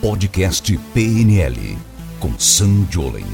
Podcast PNL com Sam Jolen.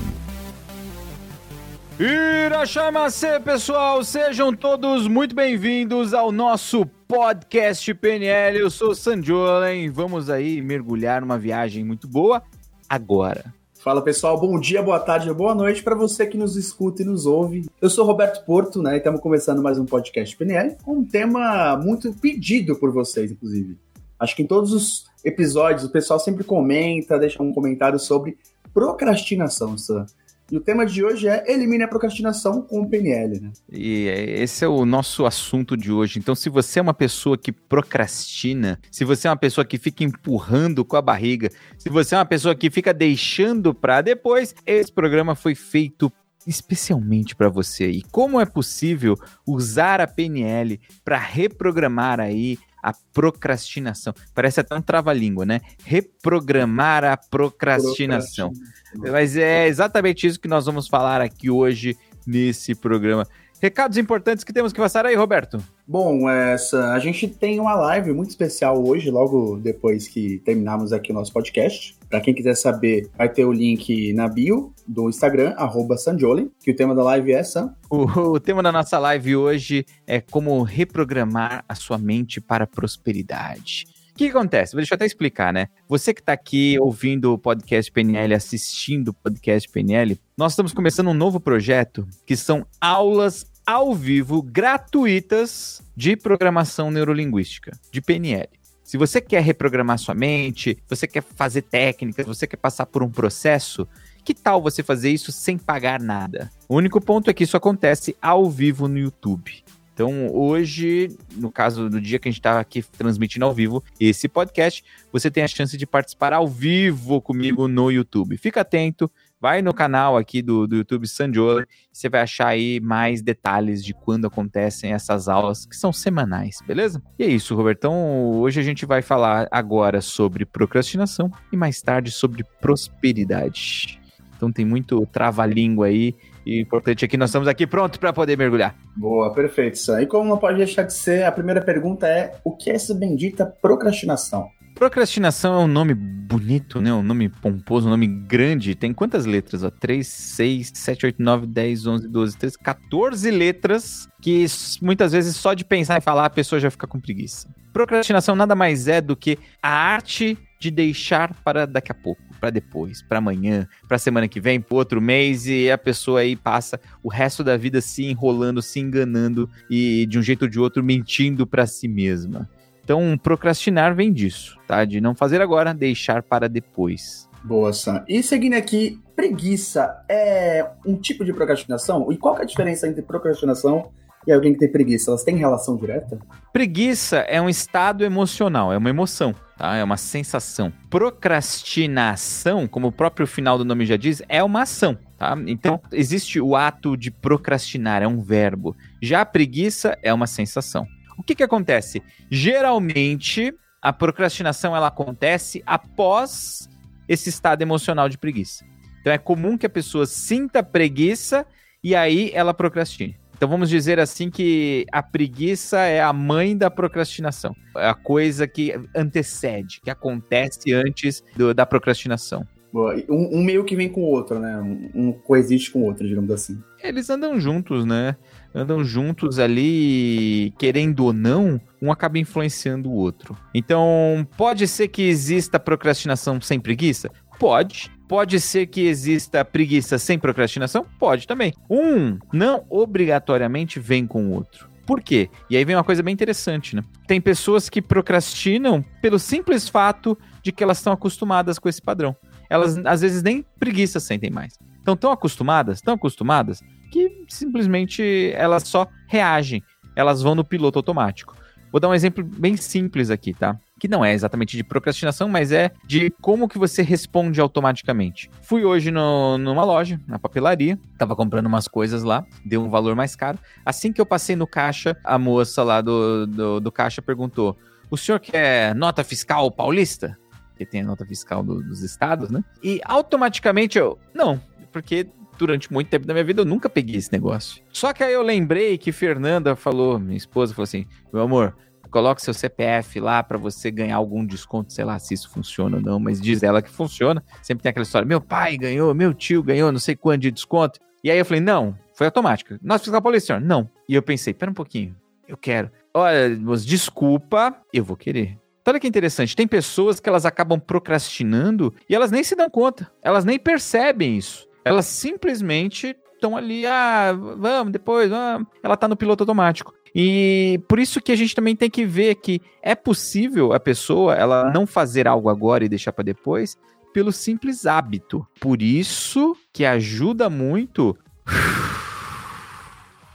Irachamacê, pessoal! Sejam todos muito bem-vindos ao nosso podcast PNL. Eu sou o Sam Jolen. Vamos aí mergulhar numa viagem muito boa agora. Fala pessoal, bom dia, boa tarde, boa noite para você que nos escuta e nos ouve. Eu sou Roberto Porto, né? E estamos começando mais um podcast PNL com um tema muito pedido por vocês, inclusive. Acho que em todos os episódios o pessoal sempre comenta, deixa um comentário sobre procrastinação, Sam. E o tema de hoje é elimine a procrastinação com o PNL, né? E esse é o nosso assunto de hoje. Então, se você é uma pessoa que procrastina, se você é uma pessoa que fica empurrando com a barriga, se você é uma pessoa que fica deixando para depois, esse programa foi feito especialmente para você. E como é possível usar a PNL para reprogramar aí a procrastinação. Parece até um trava-língua, né? Reprogramar a procrastinação. Mas é exatamente isso que nós vamos falar aqui hoje nesse programa. Recados importantes que temos que passar aí, Roberto. Bom, essa, a gente tem uma live muito especial hoje, logo depois que terminarmos aqui o nosso podcast. Para quem quiser saber, vai ter o link na bio do Instagram, arroba Sanjoli, que o tema da live é Sam. O, o tema da nossa live hoje é como reprogramar a sua mente para a prosperidade. O que, que acontece? Deixa eu até explicar, né? Você que está aqui ouvindo o podcast PNL, assistindo o podcast PNL, nós estamos começando um novo projeto que são aulas ao vivo gratuitas de programação neurolinguística, de PNL. Se você quer reprogramar sua mente, você quer fazer técnicas, você quer passar por um processo, que tal você fazer isso sem pagar nada? O único ponto é que isso acontece ao vivo no YouTube. Então, hoje, no caso do dia que a gente está aqui transmitindo ao vivo esse podcast, você tem a chance de participar ao vivo comigo no YouTube. Fica atento, vai no canal aqui do, do YouTube Sandiola, você vai achar aí mais detalhes de quando acontecem essas aulas, que são semanais, beleza? E é isso, Robertão. Hoje a gente vai falar agora sobre procrastinação e mais tarde sobre prosperidade. Então tem muito trava-língua aí. E importante é que nós estamos aqui prontos para poder mergulhar. Boa, perfeito, Sam. E como não pode deixar de ser, a primeira pergunta é: o que é essa bendita procrastinação? Procrastinação é um nome bonito, né? Um nome pomposo, um nome grande. Tem quantas letras? Ó? 3, 6, 7, 8, 9, 10, 11, 12, 13, 14 letras que muitas vezes só de pensar em falar a pessoa já fica com preguiça. Procrastinação nada mais é do que a arte de deixar para daqui a pouco, para depois, para amanhã, para semana que vem, para outro mês e a pessoa aí passa o resto da vida se enrolando, se enganando e de um jeito ou de outro mentindo para si mesma. Então, procrastinar vem disso, tá? De não fazer agora, deixar para depois. Boa, Sam. E seguindo aqui, preguiça é um tipo de procrastinação? E qual é a diferença entre procrastinação e alguém que tem preguiça? Elas têm relação direta? Preguiça é um estado emocional, é uma emoção, tá? É uma sensação. Procrastinação, como o próprio final do nome já diz, é uma ação, tá? Então, existe o ato de procrastinar, é um verbo. Já a preguiça é uma sensação. O que que acontece? Geralmente, a procrastinação ela acontece após esse estado emocional de preguiça. Então é comum que a pessoa sinta preguiça e aí ela procrastine. Então vamos dizer assim que a preguiça é a mãe da procrastinação. É a coisa que antecede, que acontece antes do, da procrastinação. Um, um, meio que vem com o outro, né? Um, um coexiste com o outro, digamos assim. Eles andam juntos, né? Andam juntos ali, querendo ou não, um acaba influenciando o outro. Então, pode ser que exista procrastinação sem preguiça? Pode. Pode ser que exista preguiça sem procrastinação? Pode também. Um não obrigatoriamente vem com o outro. Por quê? E aí vem uma coisa bem interessante, né? Tem pessoas que procrastinam pelo simples fato de que elas estão acostumadas com esse padrão elas às vezes nem preguiça sentem mais. Então, tão acostumadas, tão acostumadas, que simplesmente elas só reagem. Elas vão no piloto automático. Vou dar um exemplo bem simples aqui, tá? Que não é exatamente de procrastinação, mas é de como que você responde automaticamente. Fui hoje no, numa loja, na papelaria, tava comprando umas coisas lá, deu um valor mais caro. Assim que eu passei no caixa, a moça lá do, do, do caixa perguntou: O senhor quer nota fiscal paulista? Porque tem a nota fiscal do, dos estados, né? E automaticamente eu, não, porque durante muito tempo da minha vida eu nunca peguei esse negócio. Só que aí eu lembrei que Fernanda falou, minha esposa falou assim: meu amor, coloca seu CPF lá para você ganhar algum desconto, sei lá se isso funciona ou não, mas diz ela que funciona. Sempre tem aquela história: meu pai ganhou, meu tio ganhou, não sei quanto de desconto. E aí eu falei: não, foi automática. Nossa, fiscal paulista, não. E eu pensei: pera um pouquinho, eu quero. Olha, desculpa, eu vou querer. Então, olha que interessante, tem pessoas que elas acabam procrastinando e elas nem se dão conta, elas nem percebem isso. Elas simplesmente estão ali, ah, vamos, depois, vamos. ela tá no piloto automático. E por isso que a gente também tem que ver que é possível a pessoa ela não fazer algo agora e deixar para depois pelo simples hábito. Por isso que ajuda muito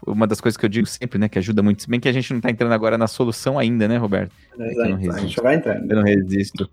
uma das coisas que eu digo sempre, né, que ajuda muito, se bem que a gente não tá entrando agora na solução ainda, né, Roberto? É, é a gente vai entrando. Eu não resisto.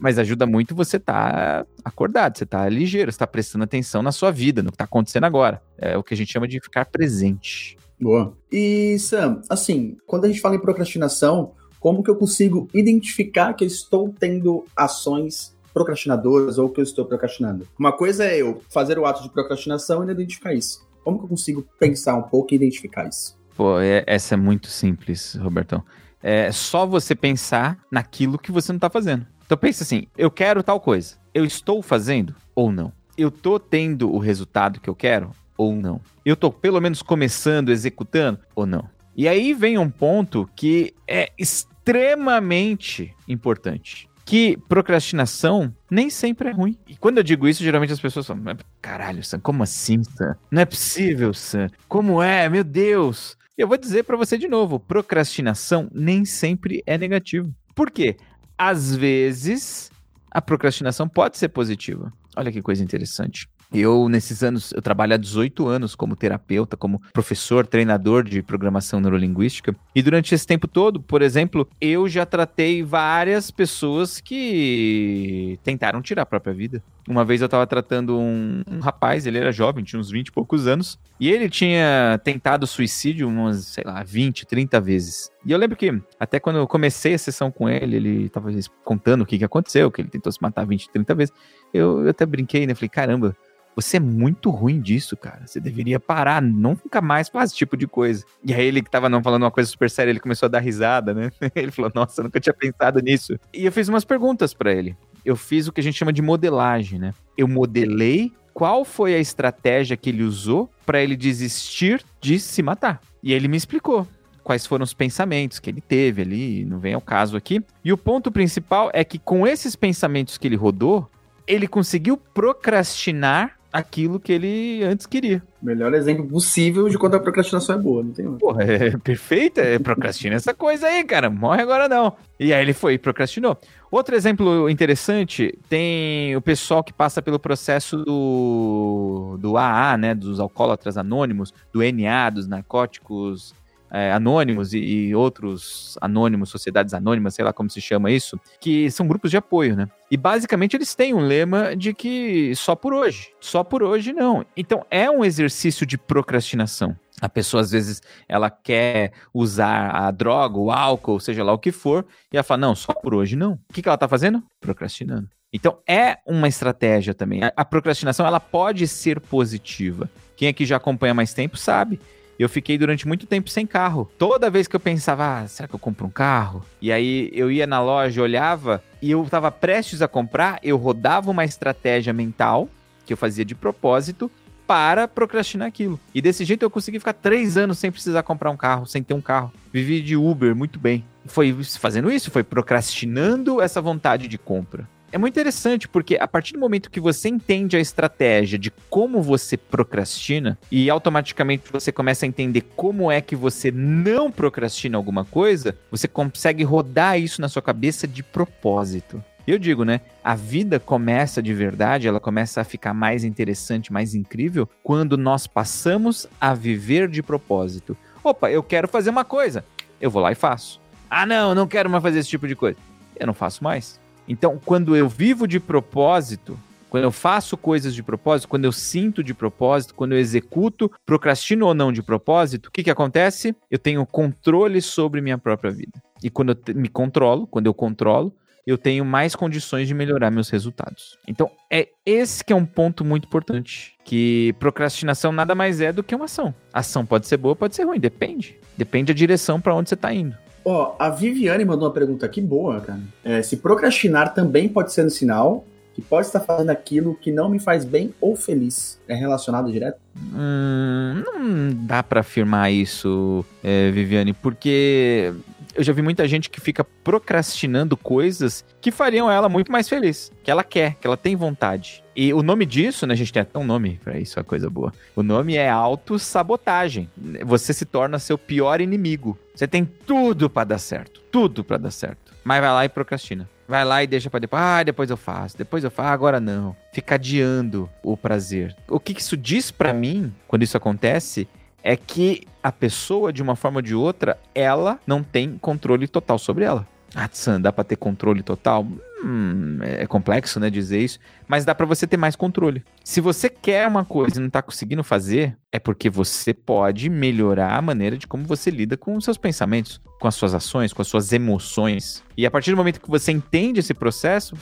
Mas ajuda muito você tá acordado, você tá ligeiro, você tá prestando atenção na sua vida, no que tá acontecendo agora. É o que a gente chama de ficar presente. Boa. E, Sam, assim, quando a gente fala em procrastinação, como que eu consigo identificar que eu estou tendo ações procrastinadoras ou que eu estou procrastinando? Uma coisa é eu fazer o ato de procrastinação e identificar isso. Como que eu consigo pensar um pouco e identificar isso? Pô, é, essa é muito simples, Robertão. É só você pensar naquilo que você não está fazendo. Então pensa assim, eu quero tal coisa. Eu estou fazendo ou não? Eu estou tendo o resultado que eu quero ou não? Eu estou pelo menos começando, executando ou não? E aí vem um ponto que é extremamente importante que procrastinação nem sempre é ruim. E quando eu digo isso, geralmente as pessoas falam: caralho, Sam, como assim, Sam? Não é possível, Sam. Como é? Meu Deus. Eu vou dizer para você de novo: procrastinação nem sempre é negativo. Por quê? Às vezes, a procrastinação pode ser positiva. Olha que coisa interessante. Eu, nesses anos, eu trabalho há 18 anos como terapeuta, como professor, treinador de programação neurolinguística. E durante esse tempo todo, por exemplo, eu já tratei várias pessoas que tentaram tirar a própria vida. Uma vez eu estava tratando um, um, rapaz, ele era jovem, tinha uns 20 e poucos anos, e ele tinha tentado suicídio umas, sei lá, 20, 30 vezes. E eu lembro que, até quando eu comecei a sessão com ele, ele estava contando o que, que aconteceu, que ele tentou se matar 20, 30 vezes. Eu, eu até brinquei, né? Falei, caramba, você é muito ruim disso, cara. Você deveria parar, nunca mais faz esse tipo de coisa. E aí ele que tava não falando uma coisa super séria, ele começou a dar risada, né? Ele falou: "Nossa, eu nunca tinha pensado nisso". E eu fiz umas perguntas para ele. Eu fiz o que a gente chama de modelagem, né? Eu modelei qual foi a estratégia que ele usou para ele desistir de se matar. E ele me explicou quais foram os pensamentos que ele teve ali, não vem ao caso aqui. E o ponto principal é que com esses pensamentos que ele rodou, ele conseguiu procrastinar aquilo que ele antes queria. Melhor exemplo possível de quando a procrastinação é boa, não tem outro. Porra, é perfeito, é, procrastina essa coisa aí, cara, morre agora não. E aí ele foi e procrastinou. Outro exemplo interessante, tem o pessoal que passa pelo processo do, do AA, né, dos alcoólatras anônimos, do NA, dos narcóticos é, anônimos e, e, outros anônimos, sociedades anônimas, sei lá como se chama isso, que são grupos de apoio, né? E basicamente eles têm um lema de que só por hoje, só por hoje não. Então é um exercício de procrastinação. A pessoa, às vezes, ela quer usar a droga, o álcool, seja lá o que for, e ela fala, não, só por hoje não. O que, que ela tá fazendo? Procrastinando. Então, é uma estratégia também. A, procrastinação, ela pode ser positiva. Quem aqui já acompanha mais tempo sabe eu fiquei durante muito tempo sem carro. Toda vez que eu pensava, ah, será que eu compro um carro? E aí eu ia na loja, olhava e eu estava prestes a comprar, eu rodava uma estratégia mental que eu fazia de propósito para procrastinar aquilo. E desse jeito eu consegui ficar três anos sem precisar comprar um carro, sem ter um carro. Vivi de Uber muito bem. Foi fazendo isso, foi procrastinando essa vontade de compra é muito interessante porque a partir do momento que você entende a estratégia de como você procrastina e automaticamente você começa a entender como é que você não procrastina alguma coisa, você consegue rodar isso na sua cabeça de propósito. Eu digo, né? A vida começa de verdade, ela começa a ficar mais interessante, mais incrível, quando nós passamos a viver de propósito. Opa, eu quero fazer uma coisa. Eu vou lá e faço. Ah, não, não quero mais fazer esse tipo de coisa. Eu não faço mais. Então, quando eu vivo de propósito, quando eu faço coisas de propósito, quando eu sinto de propósito, quando eu executo, procrastino ou não de propósito, o que, que acontece? Eu tenho controle sobre minha própria vida. E quando eu me controlo, quando eu controlo, eu tenho mais condições de melhorar meus resultados. Então, é esse que é um ponto muito importante, que procrastinação nada mais é do que uma ação. Ação pode ser boa, pode ser ruim, depende. Depende da direção para onde você está indo. Ó, a Viviane mandou uma pergunta aqui boa, cara. É, se procrastinar também pode ser um sinal que pode estar fazendo aquilo que não me faz bem ou feliz. É relacionado direto? Hum, não dá para afirmar isso, é, Viviane, porque eu já vi muita gente que fica procrastinando coisas que fariam ela muito mais feliz, que ela quer, que ela tem vontade. E o nome disso, né, a gente tem até um nome para isso, é coisa boa. O nome é autossabotagem. Você se torna seu pior inimigo. Você tem tudo para dar certo, tudo para dar certo, mas vai lá e procrastina. Vai lá e deixa para depois. Ah, depois eu faço. Depois eu faço. Agora não. Fica adiando o prazer. O que isso diz para mim, quando isso acontece, é que a pessoa, de uma forma ou de outra, ela não tem controle total sobre ela. Ah, Tsan, dá pra ter controle total? Hum, é complexo, né, dizer isso, mas dá para você ter mais controle. Se você quer uma coisa e não tá conseguindo fazer, é porque você pode melhorar a maneira de como você lida com os seus pensamentos, com as suas ações, com as suas emoções. E a partir do momento que você entende esse processo,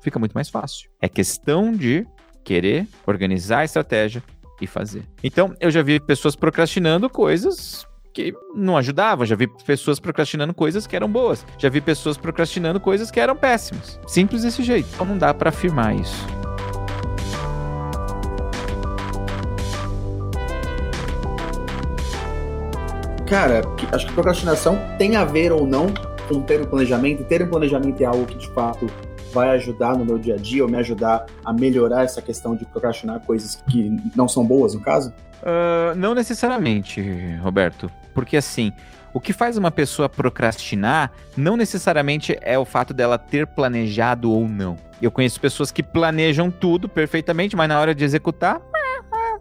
fica muito mais fácil. É questão de querer organizar a estratégia e fazer. Então, eu já vi pessoas procrastinando coisas que não ajudava. Já vi pessoas procrastinando coisas que eram boas. Já vi pessoas procrastinando coisas que eram péssimas. Simples desse jeito. Então não dá para afirmar isso. Cara, acho que procrastinação tem a ver ou não com ter um planejamento. Ter um planejamento é algo que de fato vai ajudar no meu dia a dia ou me ajudar a melhorar essa questão de procrastinar coisas que não são boas, no caso? Uh, não necessariamente, Roberto. Porque assim, o que faz uma pessoa procrastinar não necessariamente é o fato dela ter planejado ou não. Eu conheço pessoas que planejam tudo perfeitamente, mas na hora de executar,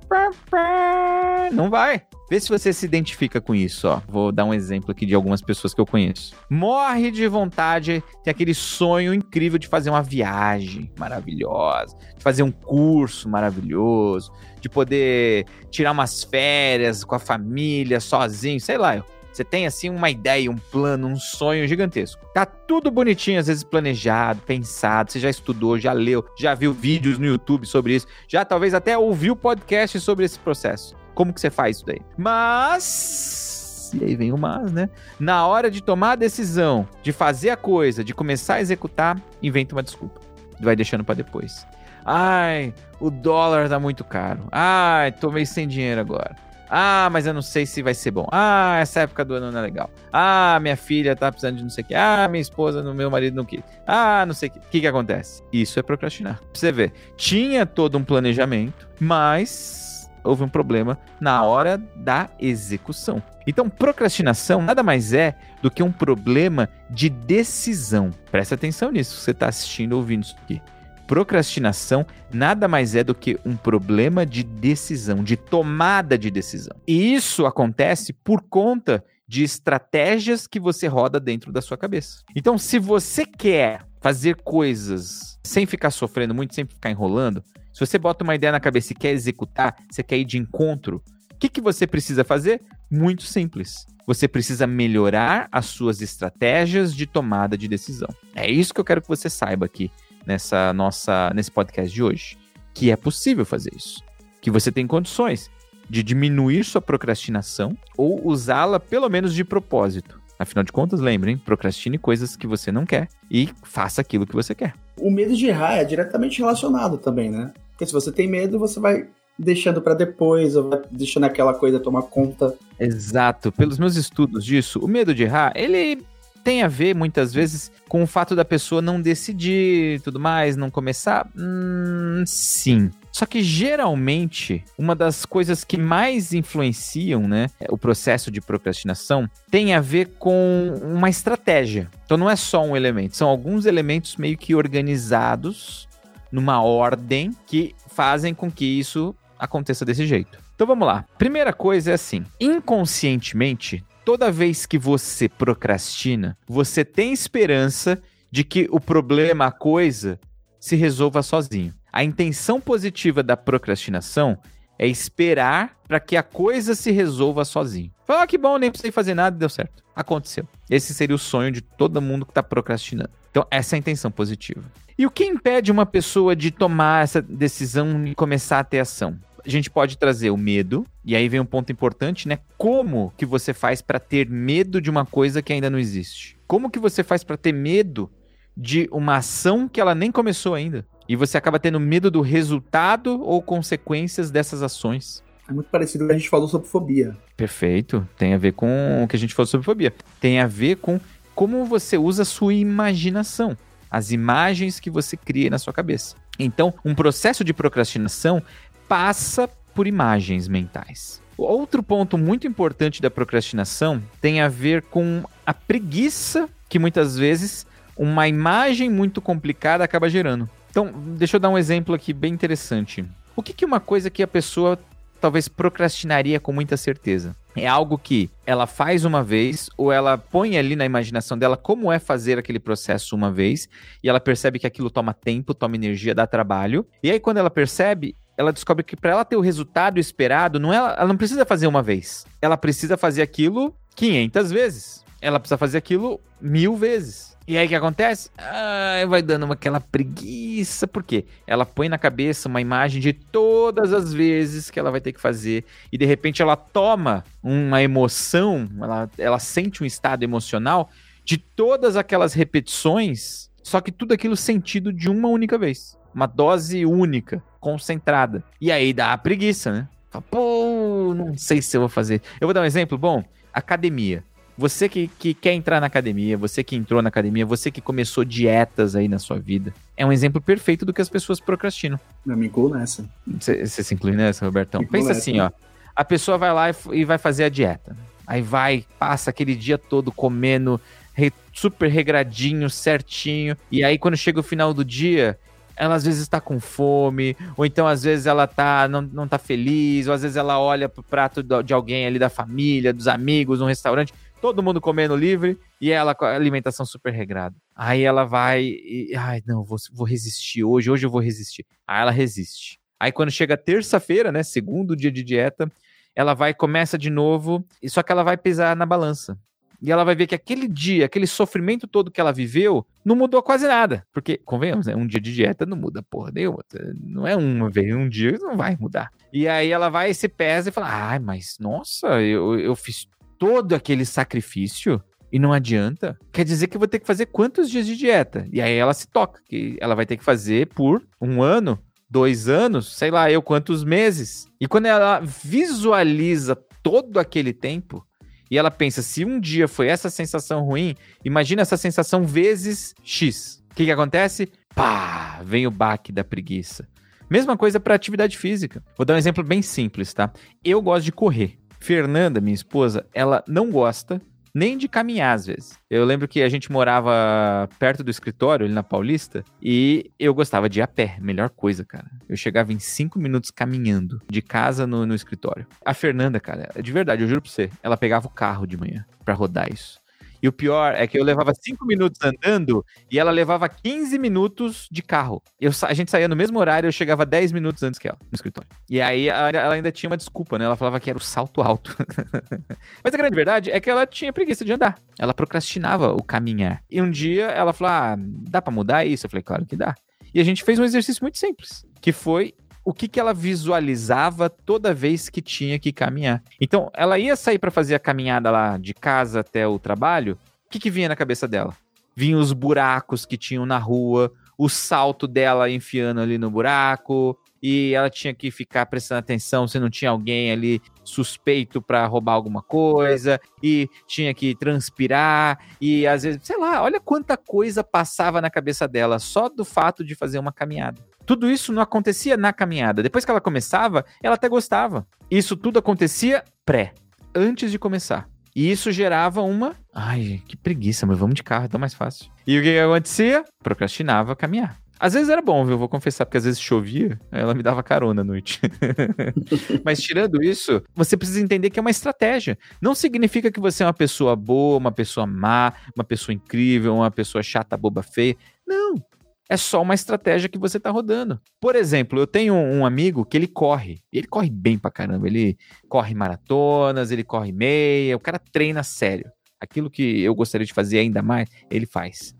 não vai. Vê se você se identifica com isso, ó. Vou dar um exemplo aqui de algumas pessoas que eu conheço. Morre de vontade, tem aquele sonho incrível de fazer uma viagem maravilhosa, de fazer um curso maravilhoso, de poder tirar umas férias com a família, sozinho, sei lá. Você tem assim uma ideia, um plano, um sonho gigantesco. Tá tudo bonitinho, às vezes planejado, pensado. Você já estudou, já leu, já viu vídeos no YouTube sobre isso, já talvez até ouviu podcast sobre esse processo. Como que você faz isso daí? Mas. E aí vem o mas, né? Na hora de tomar a decisão, de fazer a coisa, de começar a executar, inventa uma desculpa. Vai deixando para depois. Ai, o dólar tá muito caro. Ai, tô meio sem dinheiro agora. Ah, mas eu não sei se vai ser bom. Ah, essa época do ano não é legal. Ah, minha filha tá precisando de não sei o que. Ah, minha esposa, meu marido não quis. Ah, não sei o que. O que que acontece? Isso é procrastinar. Pra você ver, tinha todo um planejamento, mas houve um problema na hora da execução. Então, procrastinação nada mais é do que um problema de decisão. Presta atenção nisso, você está assistindo ou ouvindo isso aqui. Procrastinação nada mais é do que um problema de decisão, de tomada de decisão. E isso acontece por conta de estratégias que você roda dentro da sua cabeça. Então, se você quer fazer coisas sem ficar sofrendo muito, sem ficar enrolando, se você bota uma ideia na cabeça e quer executar, você quer ir de encontro, o que, que você precisa fazer? Muito simples. Você precisa melhorar as suas estratégias de tomada de decisão. É isso que eu quero que você saiba aqui nessa nossa nesse podcast de hoje, que é possível fazer isso, que você tem condições de diminuir sua procrastinação ou usá-la pelo menos de propósito. Afinal de contas, lembrem, procrastine coisas que você não quer e faça aquilo que você quer. O medo de errar é diretamente relacionado também, né? Porque se você tem medo, você vai deixando para depois, ou vai deixando aquela coisa tomar conta. Exato. Pelos meus estudos disso, o medo de errar, ele tem a ver muitas vezes com o fato da pessoa não decidir tudo mais, não começar? Hum, sim. Só que geralmente, uma das coisas que mais influenciam né, o processo de procrastinação tem a ver com uma estratégia. Então não é só um elemento, são alguns elementos meio que organizados numa ordem que fazem com que isso aconteça desse jeito. Então vamos lá. Primeira coisa é assim: inconscientemente, toda vez que você procrastina, você tem esperança de que o problema, a coisa, se resolva sozinho. A intenção positiva da procrastinação é esperar para que a coisa se resolva sozinho. Fala ah, que bom, nem precisei fazer nada deu certo. Aconteceu. Esse seria o sonho de todo mundo que está procrastinando. Então, essa é a intenção positiva. E o que impede uma pessoa de tomar essa decisão e começar a ter ação? A gente pode trazer o medo, e aí vem um ponto importante, né? Como que você faz para ter medo de uma coisa que ainda não existe? Como que você faz para ter medo de uma ação que ela nem começou ainda? E você acaba tendo medo do resultado ou consequências dessas ações. É muito parecido com o que a gente falou sobre fobia. Perfeito. Tem a ver com o que a gente falou sobre fobia. Tem a ver com como você usa a sua imaginação, as imagens que você cria na sua cabeça. Então, um processo de procrastinação passa por imagens mentais. Outro ponto muito importante da procrastinação tem a ver com a preguiça que muitas vezes uma imagem muito complicada acaba gerando. Então, deixa eu dar um exemplo aqui bem interessante. O que, que uma coisa que a pessoa talvez procrastinaria com muita certeza? É algo que ela faz uma vez, ou ela põe ali na imaginação dela como é fazer aquele processo uma vez, e ela percebe que aquilo toma tempo, toma energia, dá trabalho. E aí, quando ela percebe, ela descobre que para ela ter o resultado esperado, não é, ela não precisa fazer uma vez. Ela precisa fazer aquilo 500 vezes. Ela precisa fazer aquilo mil vezes. E aí o que acontece? Ah, vai dando uma, aquela preguiça. Por quê? Ela põe na cabeça uma imagem de todas as vezes que ela vai ter que fazer. E de repente ela toma uma emoção, ela, ela sente um estado emocional de todas aquelas repetições, só que tudo aquilo sentido de uma única vez. Uma dose única, concentrada. E aí dá a preguiça, né? Fala, Pô, não sei se eu vou fazer. Eu vou dar um exemplo. Bom, academia. Você que, que quer entrar na academia, você que entrou na academia, você que começou dietas aí na sua vida, é um exemplo perfeito do que as pessoas procrastinam. Eu me incluo nessa. Você se inclui nessa, Robertão? Pensa nessa. assim, ó. A pessoa vai lá e, e vai fazer a dieta. Aí vai, passa aquele dia todo comendo re- super regradinho, certinho. E aí, quando chega o final do dia, ela às vezes tá com fome, ou então às vezes ela tá, não, não tá feliz, ou às vezes ela olha pro prato de alguém ali da família, dos amigos, num restaurante, todo mundo comendo livre, e ela com a alimentação super regrada. Aí ela vai e, ai, não, vou, vou resistir hoje, hoje eu vou resistir. Aí ela resiste. Aí quando chega terça-feira, né, segundo dia de dieta, ela vai começa de novo, só que ela vai pesar na balança. E ela vai ver que aquele dia, aquele sofrimento todo que ela viveu, não mudou quase nada. Porque, convenhamos, né? Um dia de dieta não muda porra nenhuma. Não é uma vez, um dia não vai mudar. E aí ela vai, se pesa e fala: ai, mas nossa, eu, eu fiz todo aquele sacrifício e não adianta. Quer dizer que eu vou ter que fazer quantos dias de dieta? E aí ela se toca, que ela vai ter que fazer por um ano, dois anos, sei lá eu quantos meses. E quando ela visualiza todo aquele tempo, e ela pensa, se um dia foi essa sensação ruim, imagina essa sensação vezes X. O que, que acontece? Pá, vem o baque da preguiça. Mesma coisa para atividade física. Vou dar um exemplo bem simples, tá? Eu gosto de correr. Fernanda, minha esposa, ela não gosta nem de caminhar às vezes. Eu lembro que a gente morava perto do escritório, ali na Paulista, e eu gostava de ir a pé, melhor coisa, cara. Eu chegava em cinco minutos caminhando de casa no, no escritório. A Fernanda, cara, de verdade, eu juro pra você, ela pegava o carro de manhã pra rodar isso. E o pior é que eu levava 5 minutos andando e ela levava 15 minutos de carro. Eu, a gente saía no mesmo horário, eu chegava 10 minutos antes que ela, no escritório. E aí ela ainda tinha uma desculpa, né? Ela falava que era o salto alto. Mas a grande verdade é que ela tinha preguiça de andar. Ela procrastinava o caminhar. E um dia ela falou: Ah, dá pra mudar isso? Eu falei: Claro que dá. E a gente fez um exercício muito simples, que foi o que, que ela visualizava toda vez que tinha que caminhar. Então, ela ia sair para fazer a caminhada lá de casa até o trabalho. O que, que vinha na cabeça dela? Vinham os buracos que tinham na rua, o salto dela enfiando ali no buraco, e ela tinha que ficar prestando atenção se não tinha alguém ali suspeito para roubar alguma coisa, e tinha que transpirar, e às vezes, sei lá, olha quanta coisa passava na cabeça dela só do fato de fazer uma caminhada. Tudo isso não acontecia na caminhada. Depois que ela começava, ela até gostava. Isso tudo acontecia pré, antes de começar. E isso gerava uma. Ai, que preguiça, mas vamos de carro, é tão mais fácil. E o que, que acontecia? Procrastinava caminhar. Às vezes era bom, viu? Vou confessar, porque às vezes chovia, ela me dava carona à noite. Mas tirando isso, você precisa entender que é uma estratégia. Não significa que você é uma pessoa boa, uma pessoa má, uma pessoa incrível, uma pessoa chata, boba, feia. Não. É só uma estratégia que você tá rodando. Por exemplo, eu tenho um amigo que ele corre. Ele corre bem pra caramba. Ele corre maratonas, ele corre meia. O cara treina sério. Aquilo que eu gostaria de fazer ainda mais, ele faz.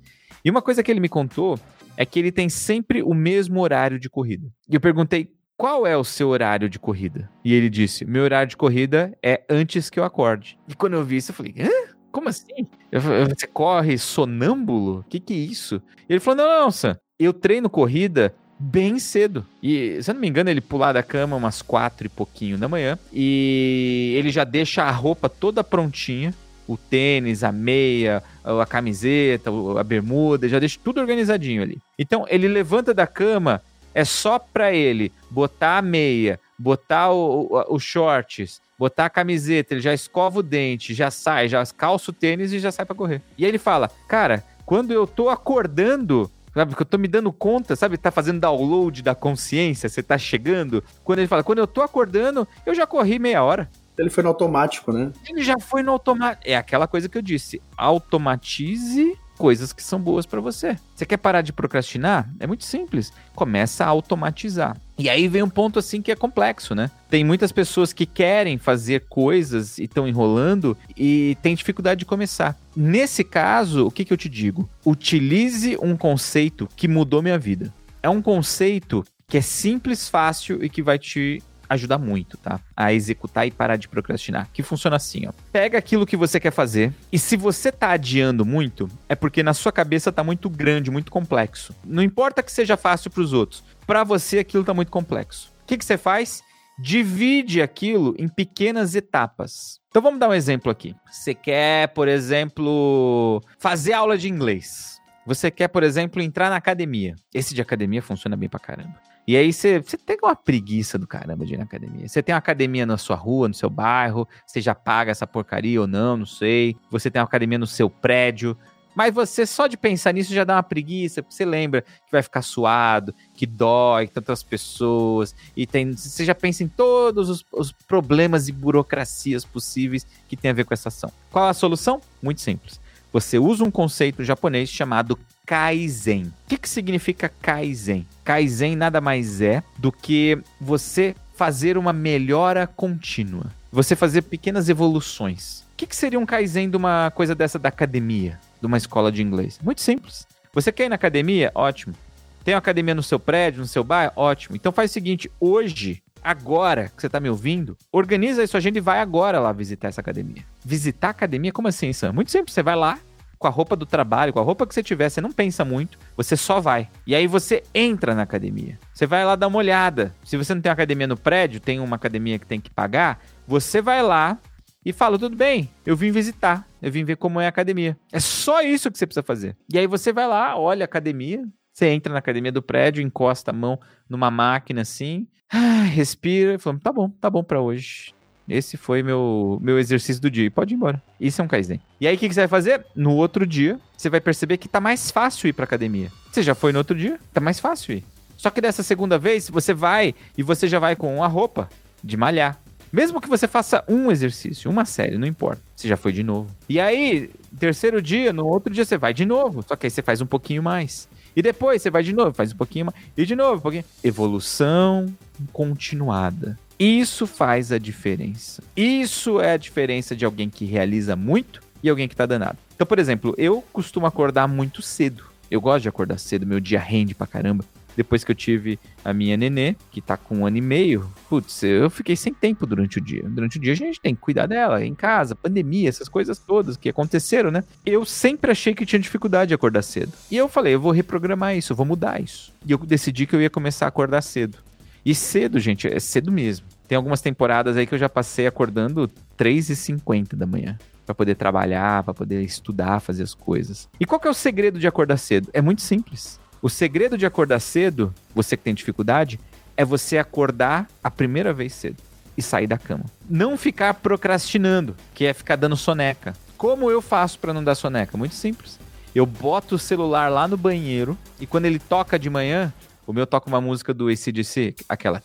E uma coisa que ele me contou é que ele tem sempre o mesmo horário de corrida. E eu perguntei qual é o seu horário de corrida? E ele disse: meu horário de corrida é antes que eu acorde. E quando eu vi isso, eu falei: hã? Como assim? Eu, você corre sonâmbulo? Que, que é isso? E ele falou: não, não, Sam, eu treino corrida bem cedo. E, se eu não me engano, ele pular da cama umas quatro e pouquinho da manhã. E ele já deixa a roupa toda prontinha. O tênis, a meia, a camiseta, a bermuda, já deixa tudo organizadinho ali. Então ele levanta da cama, é só pra ele botar a meia, botar os shorts, botar a camiseta, ele já escova o dente, já sai, já calça o tênis e já sai para correr. E aí ele fala: Cara, quando eu tô acordando, Sabe, que eu tô me dando conta, sabe? Tá fazendo download da consciência, você tá chegando. Quando ele fala, quando eu tô acordando, eu já corri meia hora. Ele foi no automático, né? Ele já foi no automático. É aquela coisa que eu disse. Automatize coisas que são boas para você. Você quer parar de procrastinar? É muito simples. Começa a automatizar. E aí vem um ponto assim que é complexo, né? Tem muitas pessoas que querem fazer coisas e estão enrolando e tem dificuldade de começar. Nesse caso, o que, que eu te digo? Utilize um conceito que mudou minha vida. É um conceito que é simples, fácil e que vai te ajuda muito, tá? A executar e parar de procrastinar. Que funciona assim, ó. Pega aquilo que você quer fazer e se você tá adiando muito, é porque na sua cabeça tá muito grande, muito complexo. Não importa que seja fácil para os outros, para você aquilo tá muito complexo. O que, que você faz? Divide aquilo em pequenas etapas. Então vamos dar um exemplo aqui. Você quer, por exemplo, fazer aula de inglês. Você quer, por exemplo, entrar na academia. Esse de academia funciona bem pra caramba. E aí você, tem uma preguiça do caramba de ir na academia. Você tem uma academia na sua rua, no seu bairro, você já paga essa porcaria ou não, não sei. Você tem uma academia no seu prédio. Mas você só de pensar nisso já dá uma preguiça, porque você lembra que vai ficar suado, que dói, tantas pessoas, e tem, você já pensa em todos os, os problemas e burocracias possíveis que tem a ver com essa ação. Qual a solução? Muito simples você usa um conceito japonês chamado Kaizen. O que, que significa Kaizen? Kaizen nada mais é do que você fazer uma melhora contínua. Você fazer pequenas evoluções. O que, que seria um Kaizen de uma coisa dessa da academia, de uma escola de inglês? Muito simples. Você quer ir na academia? Ótimo. Tem uma academia no seu prédio, no seu bairro? Ótimo. Então faz o seguinte: hoje agora que você tá me ouvindo, organiza aí sua agenda e vai agora lá visitar essa academia. Visitar a academia? Como assim, Sam? Muito simples, você vai lá com a roupa do trabalho, com a roupa que você tiver, você não pensa muito, você só vai. E aí você entra na academia. Você vai lá dar uma olhada. Se você não tem academia no prédio, tem uma academia que tem que pagar, você vai lá e fala: tudo bem, eu vim visitar, eu vim ver como é a academia. É só isso que você precisa fazer. E aí você vai lá, olha a academia, você entra na academia do prédio, encosta a mão numa máquina assim, respira e fala: tá bom, tá bom para hoje. Esse foi meu, meu exercício do dia. E pode ir embora. Isso é um Kaizen. E aí, o que, que, você vai fazer? No outro dia, você vai perceber que tá mais fácil ir pra academia. Você já foi no outro dia, tá mais fácil ir. Só que dessa segunda vez, você vai e você já vai com uma roupa de malhar. Mesmo que você faça um exercício, uma série, não importa. Você já foi de novo. E aí, terceiro dia, no outro dia você vai de novo. Só que aí você faz um pouquinho mais. E depois você vai de novo, faz um pouquinho mais. E de novo, um pouquinho. Evolução continuada. Isso faz a diferença. Isso é a diferença de alguém que realiza muito e alguém que tá danado. Então, por exemplo, eu costumo acordar muito cedo. Eu gosto de acordar cedo, meu dia rende pra caramba. Depois que eu tive a minha nenê, que tá com um ano e meio, putz, eu fiquei sem tempo durante o dia. Durante o dia a gente tem que cuidar dela, em casa, pandemia, essas coisas todas que aconteceram, né? Eu sempre achei que tinha dificuldade de acordar cedo. E eu falei, eu vou reprogramar isso, eu vou mudar isso. E eu decidi que eu ia começar a acordar cedo. E cedo, gente, é cedo mesmo. Tem algumas temporadas aí que eu já passei acordando 3h50 da manhã para poder trabalhar, para poder estudar, fazer as coisas. E qual que é o segredo de acordar cedo? É muito simples. O segredo de acordar cedo, você que tem dificuldade, é você acordar a primeira vez cedo e sair da cama. Não ficar procrastinando, que é ficar dando soneca. Como eu faço para não dar soneca? Muito simples. Eu boto o celular lá no banheiro e quando ele toca de manhã, o meu toca uma música do ACDC, aquela.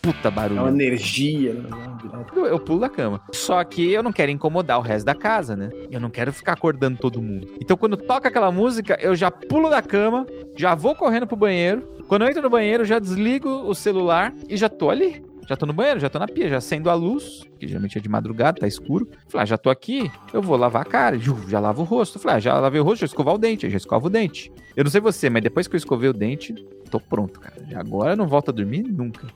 Puta barulho. É uma energia. Né? Eu pulo da cama. Só que eu não quero incomodar o resto da casa, né? Eu não quero ficar acordando todo mundo. Então quando toca aquela música, eu já pulo da cama, já vou correndo pro banheiro. Quando eu entro no banheiro, já desligo o celular e já tô ali Já tô no banheiro, já tô na pia, já acendo a luz, que geralmente é de madrugada, tá escuro. Falei, ah, já tô aqui, eu vou lavar a cara, já lavo o rosto. Falei, ah, já lavei o rosto, já escovar o dente, já escovo o dente. Eu não sei você, mas depois que eu escovei o dente, tô pronto, cara. Agora eu não volto a dormir nunca.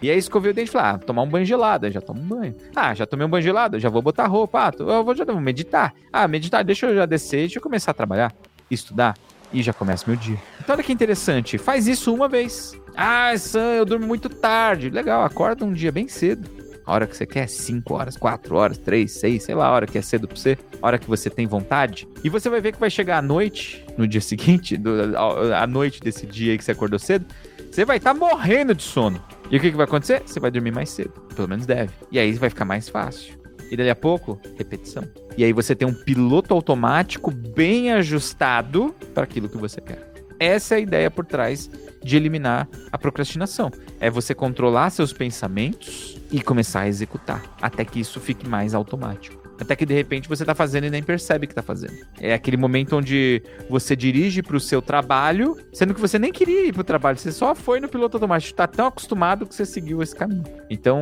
E aí escovei o dente e falei, ah, tomar um banho gelado, já tomo um banho. Ah, já tomei um banho gelado, já vou botar roupa, ah, eu vou já vou meditar. Ah, meditar, deixa eu já descer, deixa eu começar a trabalhar, estudar e já começa meu dia. Então olha que interessante, faz isso uma vez. Ah, Sam, eu durmo muito tarde. Legal, acorda um dia bem cedo. A hora que você quer, 5 horas, 4 horas, 3, 6, sei lá, a hora que é cedo pra você, a hora que você tem vontade. E você vai ver que vai chegar à noite, no dia seguinte, do, a, a noite desse dia aí que você acordou cedo, você vai estar tá morrendo de sono. E o que, que vai acontecer? Você vai dormir mais cedo. Pelo menos deve. E aí vai ficar mais fácil. E dali a pouco, repetição. E aí você tem um piloto automático bem ajustado para aquilo que você quer. Essa é a ideia por trás de eliminar a procrastinação. É você controlar seus pensamentos e começar a executar, até que isso fique mais automático. Até que de repente você tá fazendo e nem percebe que tá fazendo. É aquele momento onde você dirige para o seu trabalho, sendo que você nem queria ir pro trabalho, você só foi no piloto automático, tá tão acostumado que você seguiu esse caminho. Então,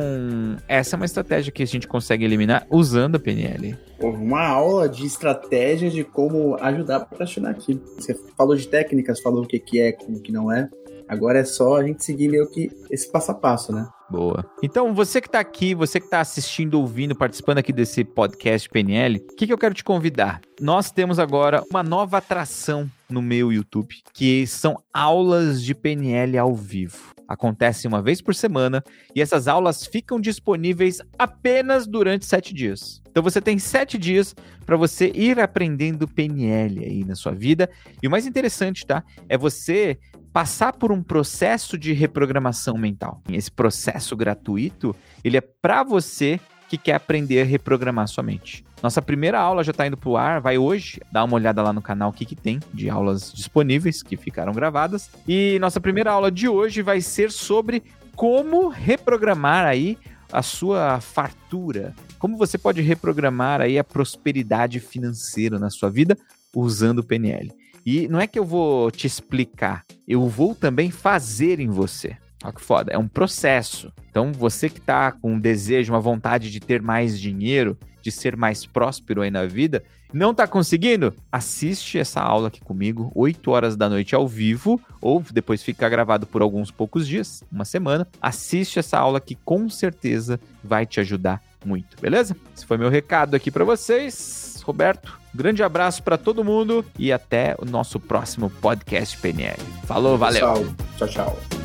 essa é uma estratégia que a gente consegue eliminar usando a PNL. Uma aula de estratégia de como ajudar a procrastinar aquilo. Você falou de técnicas, falou o que, que é, como que não é. Agora é só a gente seguir meio que esse passo a passo, né? Boa. Então, você que está aqui, você que está assistindo, ouvindo, participando aqui desse podcast PNL, o que, que eu quero te convidar? Nós temos agora uma nova atração no meu YouTube, que são aulas de PNL ao vivo. Acontece uma vez por semana e essas aulas ficam disponíveis apenas durante sete dias. Então você tem sete dias para você ir aprendendo PNL aí na sua vida. E o mais interessante, tá? É você passar por um processo de reprogramação mental. Esse processo gratuito, ele é para você que quer aprender a reprogramar sua mente. Nossa primeira aula já está indo para o ar, vai hoje, dá uma olhada lá no canal o que, que tem de aulas disponíveis que ficaram gravadas. E nossa primeira aula de hoje vai ser sobre como reprogramar aí a sua fartura, como você pode reprogramar aí a prosperidade financeira na sua vida usando o PNL. E não é que eu vou te explicar, eu vou também fazer em você. Olha que foda, é um processo. Então, você que está com um desejo, uma vontade de ter mais dinheiro, de ser mais próspero aí na vida, não está conseguindo? Assiste essa aula aqui comigo, 8 horas da noite ao vivo, ou depois fica gravado por alguns poucos dias, uma semana. Assiste essa aula que com certeza vai te ajudar muito, beleza? Esse foi meu recado aqui para vocês. Roberto, grande abraço para todo mundo e até o nosso próximo podcast PNL. Falou, valeu. Tchau, tchau.